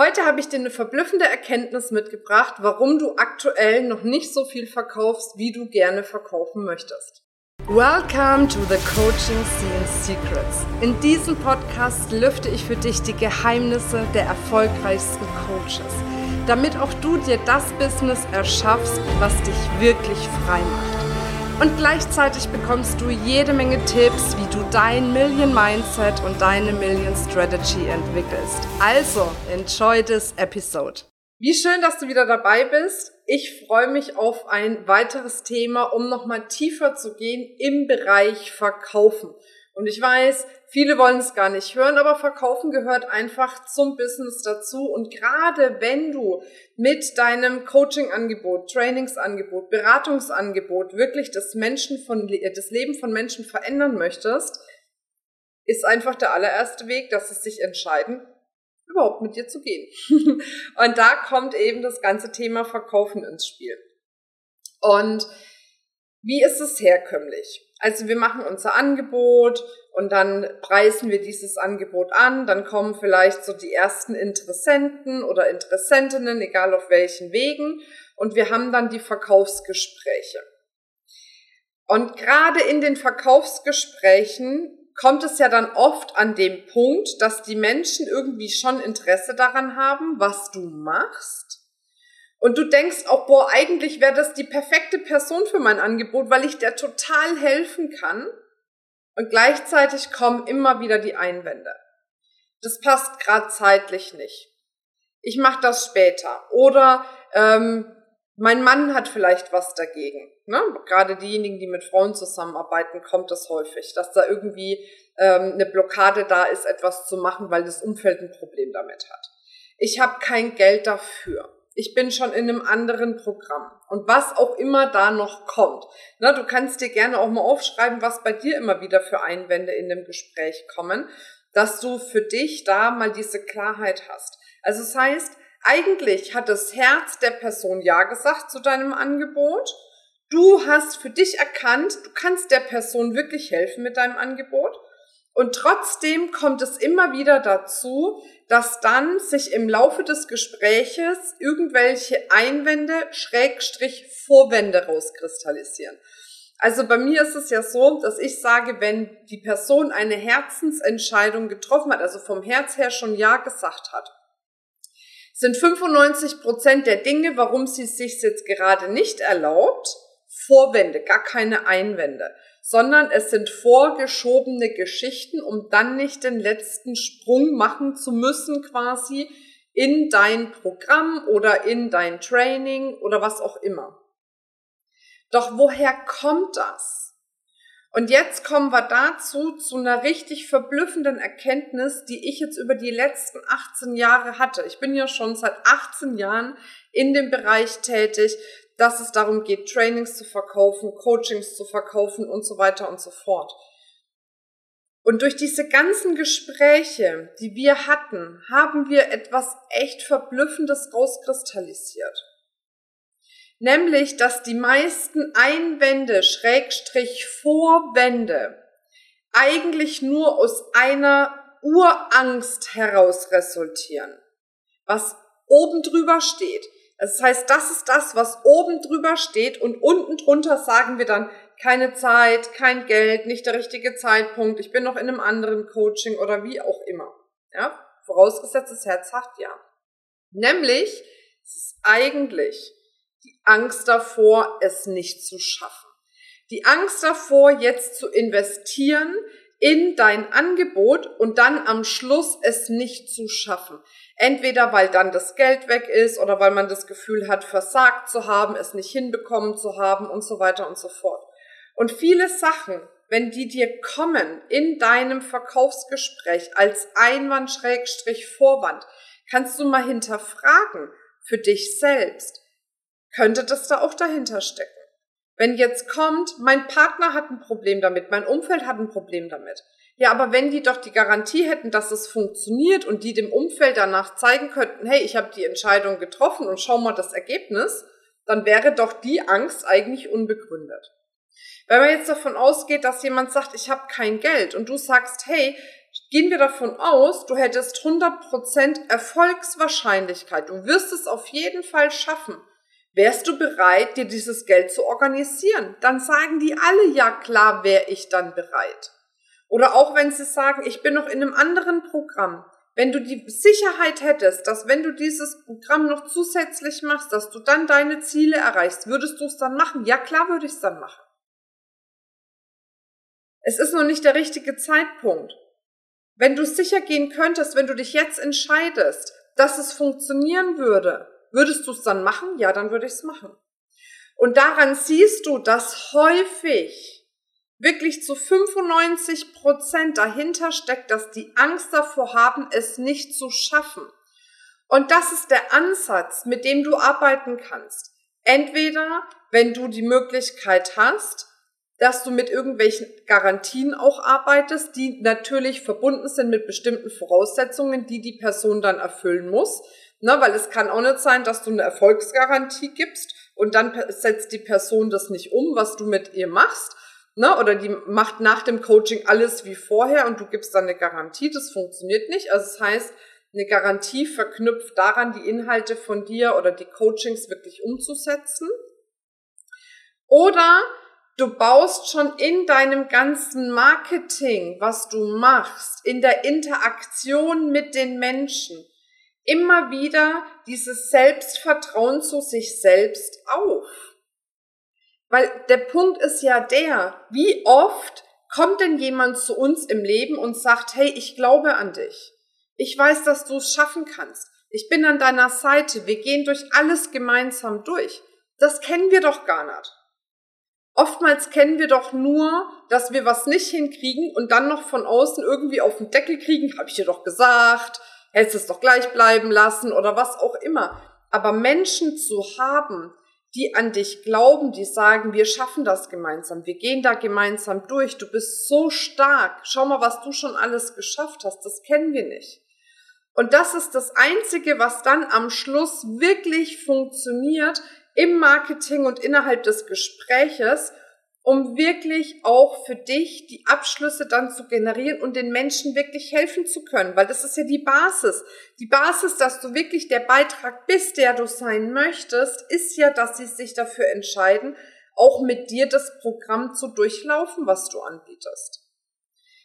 Heute habe ich dir eine verblüffende Erkenntnis mitgebracht, warum du aktuell noch nicht so viel verkaufst, wie du gerne verkaufen möchtest. Welcome to the Coaching Scene Secrets. In diesem Podcast lüfte ich für dich die Geheimnisse der erfolgreichsten Coaches, damit auch du dir das Business erschaffst, was dich wirklich frei macht. Und gleichzeitig bekommst du jede Menge Tipps, wie du dein Million Mindset und deine Million Strategy entwickelst. Also, enjoy this episode. Wie schön, dass du wieder dabei bist. Ich freue mich auf ein weiteres Thema, um nochmal tiefer zu gehen im Bereich Verkaufen. Und ich weiß, viele wollen es gar nicht hören, aber Verkaufen gehört einfach zum Business dazu. Und gerade wenn du mit deinem Coaching-Angebot, Trainingsangebot, Beratungsangebot wirklich das Menschen von, das Leben von Menschen verändern möchtest, ist einfach der allererste Weg, dass sie sich entscheiden, überhaupt mit dir zu gehen. und da kommt eben das ganze Thema Verkaufen ins Spiel. Und wie ist es herkömmlich? Also wir machen unser Angebot und dann preisen wir dieses Angebot an, dann kommen vielleicht so die ersten Interessenten oder Interessentinnen, egal auf welchen Wegen, und wir haben dann die Verkaufsgespräche. Und gerade in den Verkaufsgesprächen kommt es ja dann oft an dem Punkt, dass die Menschen irgendwie schon Interesse daran haben, was du machst und du denkst auch, boah, eigentlich wäre das die perfekte Person für mein Angebot, weil ich der total helfen kann. Und gleichzeitig kommen immer wieder die Einwände. Das passt gerade zeitlich nicht. Ich mache das später. Oder ähm, mein Mann hat vielleicht was dagegen. Ne? Gerade diejenigen, die mit Frauen zusammenarbeiten, kommt das häufig, dass da irgendwie ähm, eine Blockade da ist, etwas zu machen, weil das Umfeld ein Problem damit hat. Ich habe kein Geld dafür ich bin schon in einem anderen Programm. Und was auch immer da noch kommt. Na, du kannst dir gerne auch mal aufschreiben, was bei dir immer wieder für Einwände in dem Gespräch kommen, dass du für dich da mal diese Klarheit hast. Also das heißt, eigentlich hat das Herz der Person Ja gesagt zu deinem Angebot. Du hast für dich erkannt, du kannst der Person wirklich helfen mit deinem Angebot. Und trotzdem kommt es immer wieder dazu, dass dann sich im Laufe des Gespräches irgendwelche Einwände, Schrägstrich Vorwände rauskristallisieren. Also bei mir ist es ja so, dass ich sage, wenn die Person eine Herzensentscheidung getroffen hat, also vom Herz her schon Ja gesagt hat, sind 95 Prozent der Dinge, warum sie es sich jetzt gerade nicht erlaubt, Vorwände, gar keine Einwände sondern es sind vorgeschobene Geschichten, um dann nicht den letzten Sprung machen zu müssen quasi in dein Programm oder in dein Training oder was auch immer. Doch woher kommt das? Und jetzt kommen wir dazu zu einer richtig verblüffenden Erkenntnis, die ich jetzt über die letzten 18 Jahre hatte. Ich bin ja schon seit 18 Jahren in dem Bereich tätig dass es darum geht, Trainings zu verkaufen, Coachings zu verkaufen und so weiter und so fort. Und durch diese ganzen Gespräche, die wir hatten, haben wir etwas echt Verblüffendes rauskristallisiert. Nämlich, dass die meisten Einwände, Schrägstrich Vorwände, eigentlich nur aus einer Urangst heraus resultieren. Was oben drüber steht. Das heißt, das ist das, was oben drüber steht und unten drunter sagen wir dann keine Zeit, kein Geld, nicht der richtige Zeitpunkt, ich bin noch in einem anderen Coaching oder wie auch immer. Ja, vorausgesetzt das Herz ja. Nämlich, es ist eigentlich die Angst davor, es nicht zu schaffen. Die Angst davor, jetzt zu investieren in dein Angebot und dann am Schluss es nicht zu schaffen. Entweder weil dann das Geld weg ist oder weil man das Gefühl hat, versagt zu haben, es nicht hinbekommen zu haben und so weiter und so fort. Und viele Sachen, wenn die dir kommen in deinem Verkaufsgespräch als Einwand-Vorwand, kannst du mal hinterfragen für dich selbst. Könnte das da auch dahinter stecken? Wenn jetzt kommt, mein Partner hat ein Problem damit, mein Umfeld hat ein Problem damit, ja, aber wenn die doch die Garantie hätten, dass es funktioniert und die dem Umfeld danach zeigen könnten, hey, ich habe die Entscheidung getroffen und schau mal das Ergebnis, dann wäre doch die Angst eigentlich unbegründet. Wenn man jetzt davon ausgeht, dass jemand sagt, ich habe kein Geld und du sagst, hey, gehen wir davon aus, du hättest 100% Erfolgswahrscheinlichkeit, du wirst es auf jeden Fall schaffen. Wärst du bereit, dir dieses Geld zu organisieren? Dann sagen die alle, ja klar, wäre ich dann bereit. Oder auch wenn sie sagen, ich bin noch in einem anderen Programm. Wenn du die Sicherheit hättest, dass wenn du dieses Programm noch zusätzlich machst, dass du dann deine Ziele erreichst, würdest du es dann machen? Ja klar würde ich es dann machen. Es ist noch nicht der richtige Zeitpunkt. Wenn du sicher gehen könntest, wenn du dich jetzt entscheidest, dass es funktionieren würde, würdest du es dann machen? Ja, dann würde ich es machen. Und daran siehst du, dass häufig wirklich zu 95 Prozent dahinter steckt, dass die Angst davor haben, es nicht zu schaffen. Und das ist der Ansatz, mit dem du arbeiten kannst. Entweder, wenn du die Möglichkeit hast, dass du mit irgendwelchen Garantien auch arbeitest, die natürlich verbunden sind mit bestimmten Voraussetzungen, die die Person dann erfüllen muss. Ne, weil es kann auch nicht sein, dass du eine Erfolgsgarantie gibst und dann setzt die Person das nicht um, was du mit ihr machst. Ne, oder die macht nach dem Coaching alles wie vorher und du gibst dann eine Garantie. Das funktioniert nicht. Also das heißt, eine Garantie verknüpft daran, die Inhalte von dir oder die Coachings wirklich umzusetzen. Oder du baust schon in deinem ganzen Marketing, was du machst, in der Interaktion mit den Menschen, immer wieder dieses Selbstvertrauen zu sich selbst auf. Weil der Punkt ist ja der, wie oft kommt denn jemand zu uns im Leben und sagt, hey, ich glaube an dich. Ich weiß, dass du es schaffen kannst. Ich bin an deiner Seite. Wir gehen durch alles gemeinsam durch. Das kennen wir doch gar nicht. Oftmals kennen wir doch nur, dass wir was nicht hinkriegen und dann noch von außen irgendwie auf den Deckel kriegen, habe ich dir doch gesagt, hättest es doch gleich bleiben lassen oder was auch immer. Aber Menschen zu haben, die an dich glauben, die sagen, wir schaffen das gemeinsam, wir gehen da gemeinsam durch, du bist so stark, schau mal, was du schon alles geschafft hast, das kennen wir nicht. Und das ist das Einzige, was dann am Schluss wirklich funktioniert im Marketing und innerhalb des Gespräches, um wirklich auch für dich die Abschlüsse dann zu generieren und den Menschen wirklich helfen zu können, weil das ist ja die Basis. Die Basis, dass du wirklich der Beitrag bist, der du sein möchtest, ist ja, dass sie sich dafür entscheiden, auch mit dir das Programm zu durchlaufen, was du anbietest.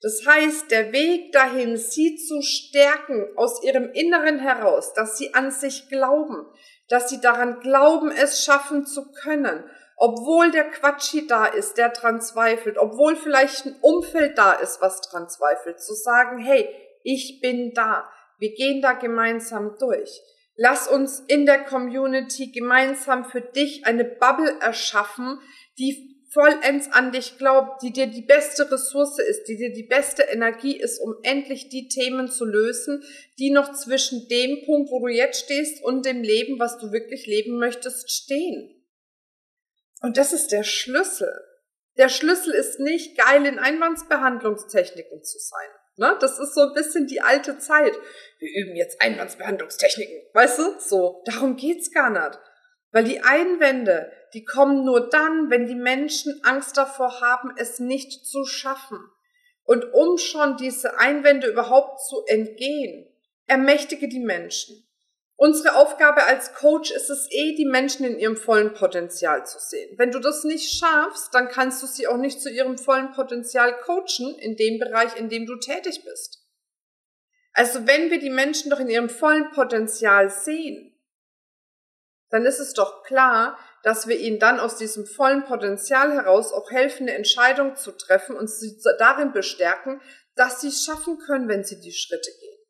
Das heißt, der Weg dahin, sie zu stärken aus ihrem Inneren heraus, dass sie an sich glauben, dass sie daran glauben, es schaffen zu können obwohl der Quatschi da ist, der dran zweifelt, obwohl vielleicht ein Umfeld da ist, was dran zweifelt, zu sagen, hey, ich bin da, wir gehen da gemeinsam durch. Lass uns in der Community gemeinsam für dich eine Bubble erschaffen, die vollends an dich glaubt, die dir die beste Ressource ist, die dir die beste Energie ist, um endlich die Themen zu lösen, die noch zwischen dem Punkt, wo du jetzt stehst und dem Leben, was du wirklich leben möchtest, stehen. Und das ist der Schlüssel. Der Schlüssel ist nicht geil in Einwandsbehandlungstechniken zu sein. Ne? Das ist so ein bisschen die alte Zeit. Wir üben jetzt Einwandsbehandlungstechniken. Weißt du? So. Darum geht's gar nicht. Weil die Einwände, die kommen nur dann, wenn die Menschen Angst davor haben, es nicht zu schaffen. Und um schon diese Einwände überhaupt zu entgehen, ermächtige die Menschen. Unsere Aufgabe als Coach ist es eh, die Menschen in ihrem vollen Potenzial zu sehen. Wenn du das nicht schaffst, dann kannst du sie auch nicht zu ihrem vollen Potenzial coachen in dem Bereich, in dem du tätig bist. Also wenn wir die Menschen doch in ihrem vollen Potenzial sehen, dann ist es doch klar, dass wir ihnen dann aus diesem vollen Potenzial heraus auch helfen, eine Entscheidung zu treffen und sie darin bestärken, dass sie es schaffen können, wenn sie die Schritte gehen.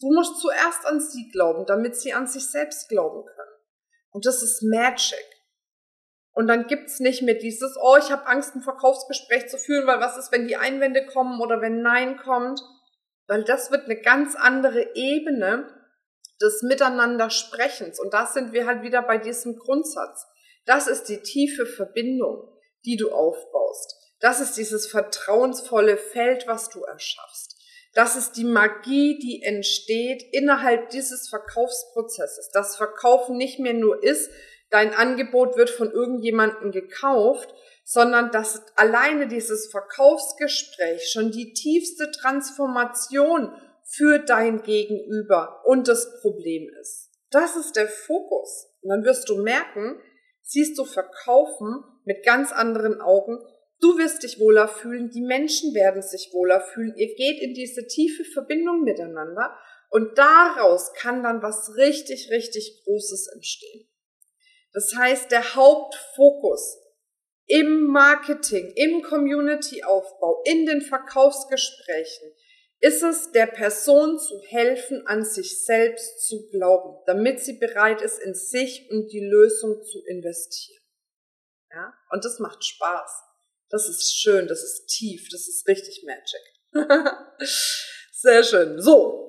Du musst zuerst an sie glauben, damit sie an sich selbst glauben können. Und das ist Magic. Und dann gibt's nicht mehr dieses, oh, ich habe Angst, ein Verkaufsgespräch zu führen, weil was ist, wenn die Einwände kommen oder wenn Nein kommt? Weil das wird eine ganz andere Ebene des Miteinandersprechens. Und da sind wir halt wieder bei diesem Grundsatz. Das ist die tiefe Verbindung, die du aufbaust. Das ist dieses vertrauensvolle Feld, was du erschaffst. Das ist die Magie, die entsteht innerhalb dieses Verkaufsprozesses. Das Verkaufen nicht mehr nur ist, dein Angebot wird von irgendjemandem gekauft, sondern dass alleine dieses Verkaufsgespräch schon die tiefste Transformation für dein Gegenüber und das Problem ist. Das ist der Fokus. Und dann wirst du merken, siehst du Verkaufen mit ganz anderen Augen. Du wirst dich wohler fühlen, die Menschen werden sich wohler fühlen. Ihr geht in diese tiefe Verbindung miteinander und daraus kann dann was richtig, richtig Großes entstehen. Das heißt, der Hauptfokus im Marketing, im Community-Aufbau, in den Verkaufsgesprächen ist es, der Person zu helfen, an sich selbst zu glauben, damit sie bereit ist, in sich und die Lösung zu investieren. Ja? Und das macht Spaß. Das ist schön, das ist tief, das ist richtig Magic. Sehr schön. So.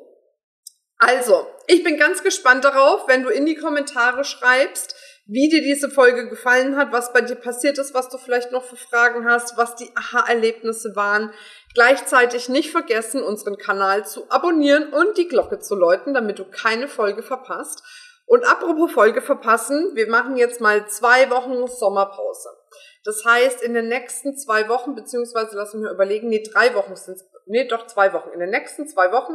Also, ich bin ganz gespannt darauf, wenn du in die Kommentare schreibst, wie dir diese Folge gefallen hat, was bei dir passiert ist, was du vielleicht noch für Fragen hast, was die Aha-Erlebnisse waren. Gleichzeitig nicht vergessen, unseren Kanal zu abonnieren und die Glocke zu läuten, damit du keine Folge verpasst. Und apropos Folge verpassen, wir machen jetzt mal zwei Wochen Sommerpause. Das heißt, in den nächsten zwei Wochen, beziehungsweise lass mich mal überlegen, nee, drei Wochen sind es, nee, doch zwei Wochen. In den nächsten zwei Wochen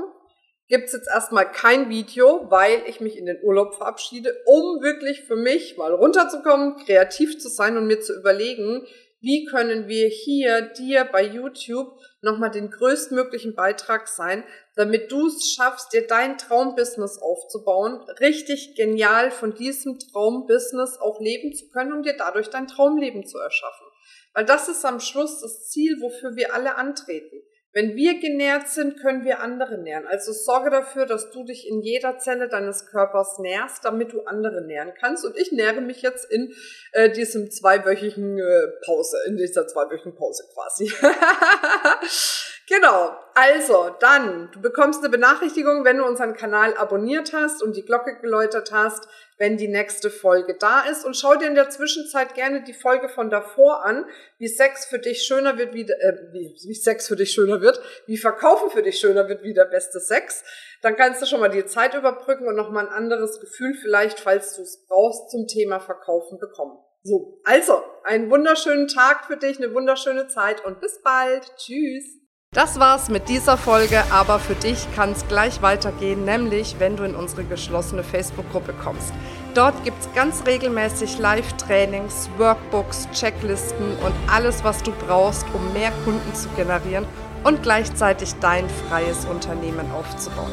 gibt's jetzt erstmal kein Video, weil ich mich in den Urlaub verabschiede, um wirklich für mich mal runterzukommen, kreativ zu sein und mir zu überlegen, wie können wir hier dir bei YouTube nochmal den größtmöglichen Beitrag sein, damit du es schaffst, dir dein Traumbusiness aufzubauen, richtig genial von diesem Traumbusiness auch leben zu können, um dir dadurch dein Traumleben zu erschaffen. Weil das ist am Schluss das Ziel, wofür wir alle antreten. Wenn wir genährt sind, können wir andere nähren. Also sorge dafür, dass du dich in jeder Zelle deines Körpers nährst, damit du andere nähren kannst. Und ich nähre mich jetzt in äh, diesem zweiwöchigen äh, Pause, in dieser zweiwöchigen Pause quasi. genau. Also, dann, du bekommst eine Benachrichtigung, wenn du unseren Kanal abonniert hast und die Glocke geläutert hast wenn die nächste Folge da ist. Und schau dir in der Zwischenzeit gerne die Folge von davor an, wie Sex für dich schöner wird, wie, äh, wie, wie Sex für dich schöner wird, wie Verkaufen für dich schöner wird, wie der beste Sex. Dann kannst du schon mal die Zeit überbrücken und nochmal ein anderes Gefühl vielleicht, falls du es brauchst, zum Thema Verkaufen bekommen. So, also, einen wunderschönen Tag für dich, eine wunderschöne Zeit und bis bald. Tschüss. Das war's mit dieser Folge, aber für dich kann es gleich weitergehen, nämlich wenn du in unsere geschlossene Facebook-Gruppe kommst. Dort gibt es ganz regelmäßig Live-Trainings, Workbooks, Checklisten und alles, was du brauchst, um mehr Kunden zu generieren und gleichzeitig dein freies Unternehmen aufzubauen.